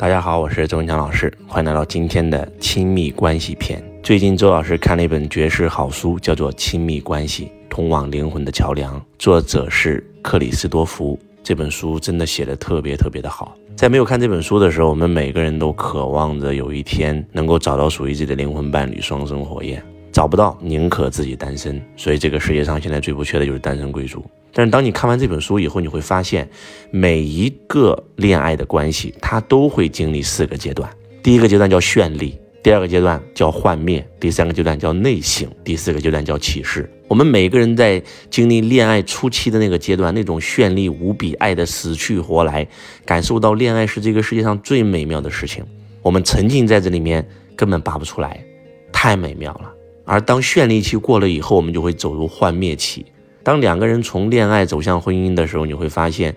大家好，我是周文强老师，欢迎来到今天的亲密关系篇。最近周老师看了一本绝世好书，叫做《亲密关系：通往灵魂的桥梁》，作者是克里斯多福。这本书真的写的特别特别的好。在没有看这本书的时候，我们每个人都渴望着有一天能够找到属于自己的灵魂伴侣，双生火焰。找不到，宁可自己单身。所以这个世界上现在最不缺的就是单身贵族。但是当你看完这本书以后，你会发现，每一个恋爱的关系，它都会经历四个阶段。第一个阶段叫绚丽，第二个阶段叫幻灭，第三个阶段叫内省，第四个阶段叫启示。我们每个人在经历恋爱初期的那个阶段，那种绚丽无比、爱的死去活来，感受到恋爱是这个世界上最美妙的事情。我们沉浸在这里面，根本拔不出来，太美妙了。而当绚丽期过了以后，我们就会走入幻灭期。当两个人从恋爱走向婚姻的时候，你会发现，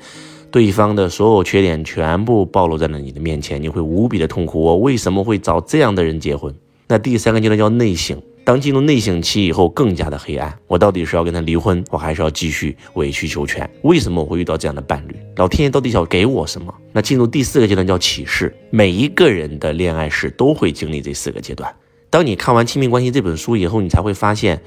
对方的所有缺点全部暴露在了你的面前，你会无比的痛苦。我为什么会找这样的人结婚？那第三个阶段叫内省，当进入内省期以后，更加的黑暗。我到底是要跟他离婚，我还是要继续委曲求全？为什么我会遇到这样的伴侣？老天爷到底想给我什么？那进入第四个阶段叫启示。每一个人的恋爱史都会经历这四个阶段。当你看完《亲密关系》这本书以后，你才会发现。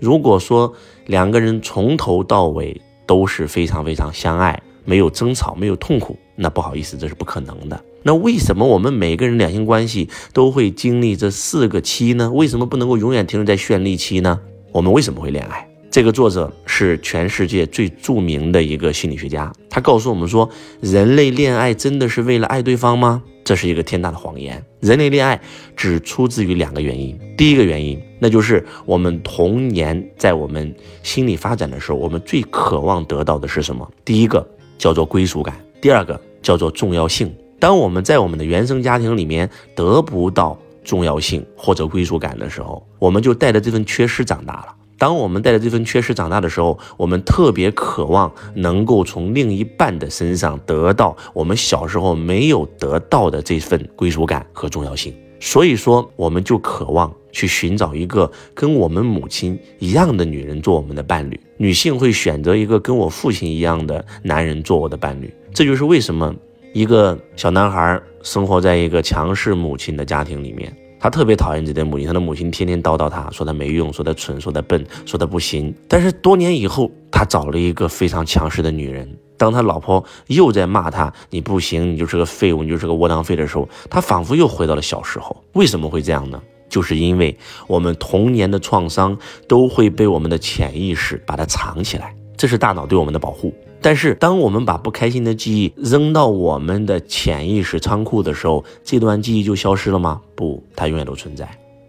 如果说两个人从头到尾都是非常非常相爱，没有争吵，没有痛苦，那不好意思，这是不可能的。那为什么我们每个人两性关系都会经历这四个期呢？为什么不能够永远停留在绚丽期呢？我们为什么会恋爱？这个作者是全世界最著名的一个心理学家，他告诉我们说，人类恋爱真的是为了爱对方吗？这是一个天大的谎言。人类恋爱只出自于两个原因。第一个原因，那就是我们童年在我们心理发展的时候，我们最渴望得到的是什么？第一个叫做归属感，第二个叫做重要性。当我们在我们的原生家庭里面得不到重要性或者归属感的时候，我们就带着这份缺失长大了。当我们带着这份缺失长大的时候，我们特别渴望能够从另一半的身上得到我们小时候没有得到的这份归属感和重要性。所以说，我们就渴望去寻找一个跟我们母亲一样的女人做我们的伴侣。女性会选择一个跟我父亲一样的男人做我的伴侣。这就是为什么一个小男孩生活在一个强势母亲的家庭里面。他特别讨厌自己的母亲，他的母亲天天叨叨他，说他没用，说他蠢，说他笨，说他不行。但是多年以后，他找了一个非常强势的女人。当他老婆又在骂他，你不行，你就是个废物，你就是个窝囊废的时候，他仿佛又回到了小时候。为什么会这样呢？就是因为我们童年的创伤都会被我们的潜意识把它藏起来，这是大脑对我们的保护。但是，当我们把不开心的记忆扔到我们的潜意识仓库的时候，这段记忆就消失了吗？不，它永远都存在。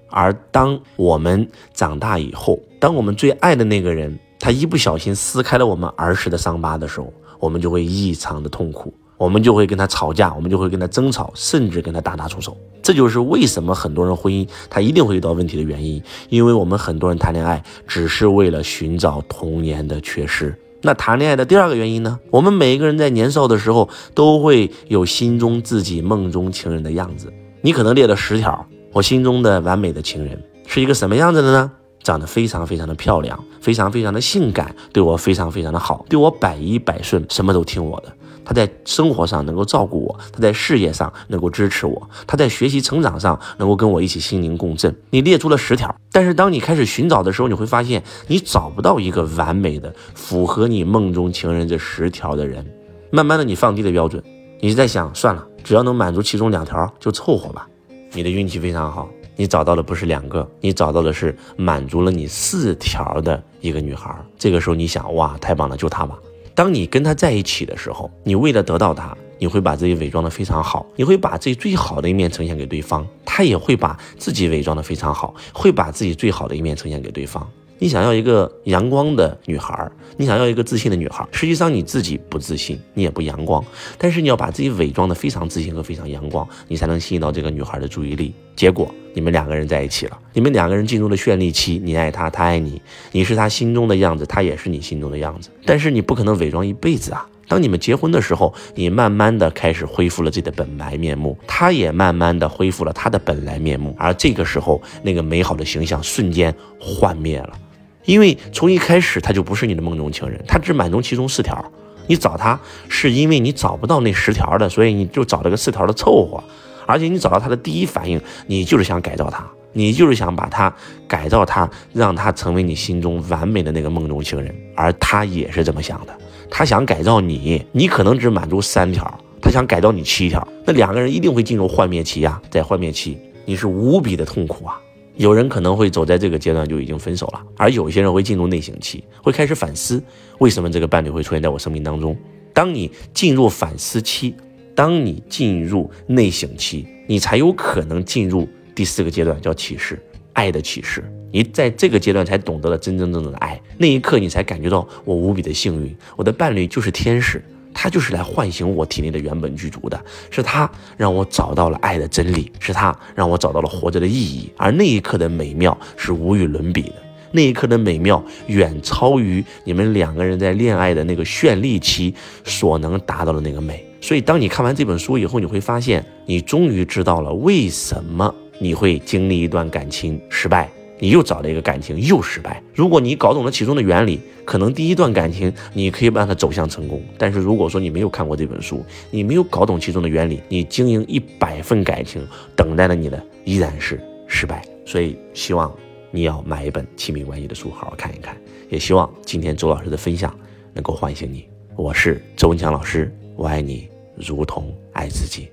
而当我们长大以后，当我们最爱的那个人他一不小心撕开了我们儿时的伤疤的时候，我们就会异常的痛苦，我们就会跟他吵架，我们就会跟他争吵，甚至跟他大打出手。这就是为什么很多人婚姻他一定会遇到问题的原因，因为我们很多人谈恋爱只是为了寻找童年的缺失。那谈恋爱的第二个原因呢？我们每一个人在年少的时候都会有心中自己梦中情人的样子。你可能列了十条，我心中的完美的情人是一个什么样子的呢？长得非常非常的漂亮，非常非常的性感，对我非常非常的好，对我百依百顺，什么都听我的。他在生活上能够照顾我，他在事业上能够支持我，他在学习成长上能够跟我一起心灵共振。你列出了十条，但是当你开始寻找的时候，你会发现你找不到一个完美的符合你梦中情人这十条的人。慢慢的，你放低了标准，你就在想，算了，只要能满足其中两条就凑合吧。你的运气非常好，你找到的不是两个，你找到的是满足了你四条的一个女孩。这个时候你想，哇，太棒了，就她吧。当你跟他在一起的时候，你为了得到他，你会把自己伪装的非常好，你会把自己最好的一面呈现给对方，他也会把自己伪装的非常好，会把自己最好的一面呈现给对方。你想要一个阳光的女孩，你想要一个自信的女孩，实际上你自己不自信，你也不阳光，但是你要把自己伪装的非常自信和非常阳光，你才能吸引到这个女孩的注意力。结果你们两个人在一起了，你们两个人进入了绚丽期，你爱她，她爱你，你是她心中的样子，她也是你心中的样子，但是你不可能伪装一辈子啊。当你们结婚的时候，你慢慢的开始恢复了自己的本来面目，他也慢慢的恢复了他的本来面目，而这个时候，那个美好的形象瞬间幻灭了。因为从一开始他就不是你的梦中情人，他只满足其中四条，你找他是因为你找不到那十条的，所以你就找了个四条的凑合。而且你找到他的第一反应，你就是想改造他，你就是想把他改造他，让他成为你心中完美的那个梦中情人。而他也是这么想的，他想改造你，你可能只满足三条，他想改造你七条，那两个人一定会进入幻灭期呀，在幻灭期，你是无比的痛苦啊。有人可能会走在这个阶段就已经分手了，而有些人会进入内省期，会开始反思为什么这个伴侣会出现在我生命当中。当你进入反思期，当你进入内省期，你才有可能进入第四个阶段，叫启示，爱的启示。你在这个阶段才懂得了真真正正的爱，那一刻你才感觉到我无比的幸运，我的伴侣就是天使。他就是来唤醒我体内的原本具足的，是他让我找到了爱的真理，是他让我找到了活着的意义，而那一刻的美妙是无与伦比的，那一刻的美妙远超于你们两个人在恋爱的那个绚丽期所能达到的那个美。所以，当你看完这本书以后，你会发现，你终于知道了为什么你会经历一段感情失败。你又找了一个感情又失败。如果你搞懂了其中的原理，可能第一段感情你可以让它走向成功。但是如果说你没有看过这本书，你没有搞懂其中的原理，你经营一百份感情，等待了你的依然是失败。所以希望你要买一本亲密关系的书，好好看一看。也希望今天周老师的分享能够唤醒你。我是周文强老师，我爱你如同爱自己。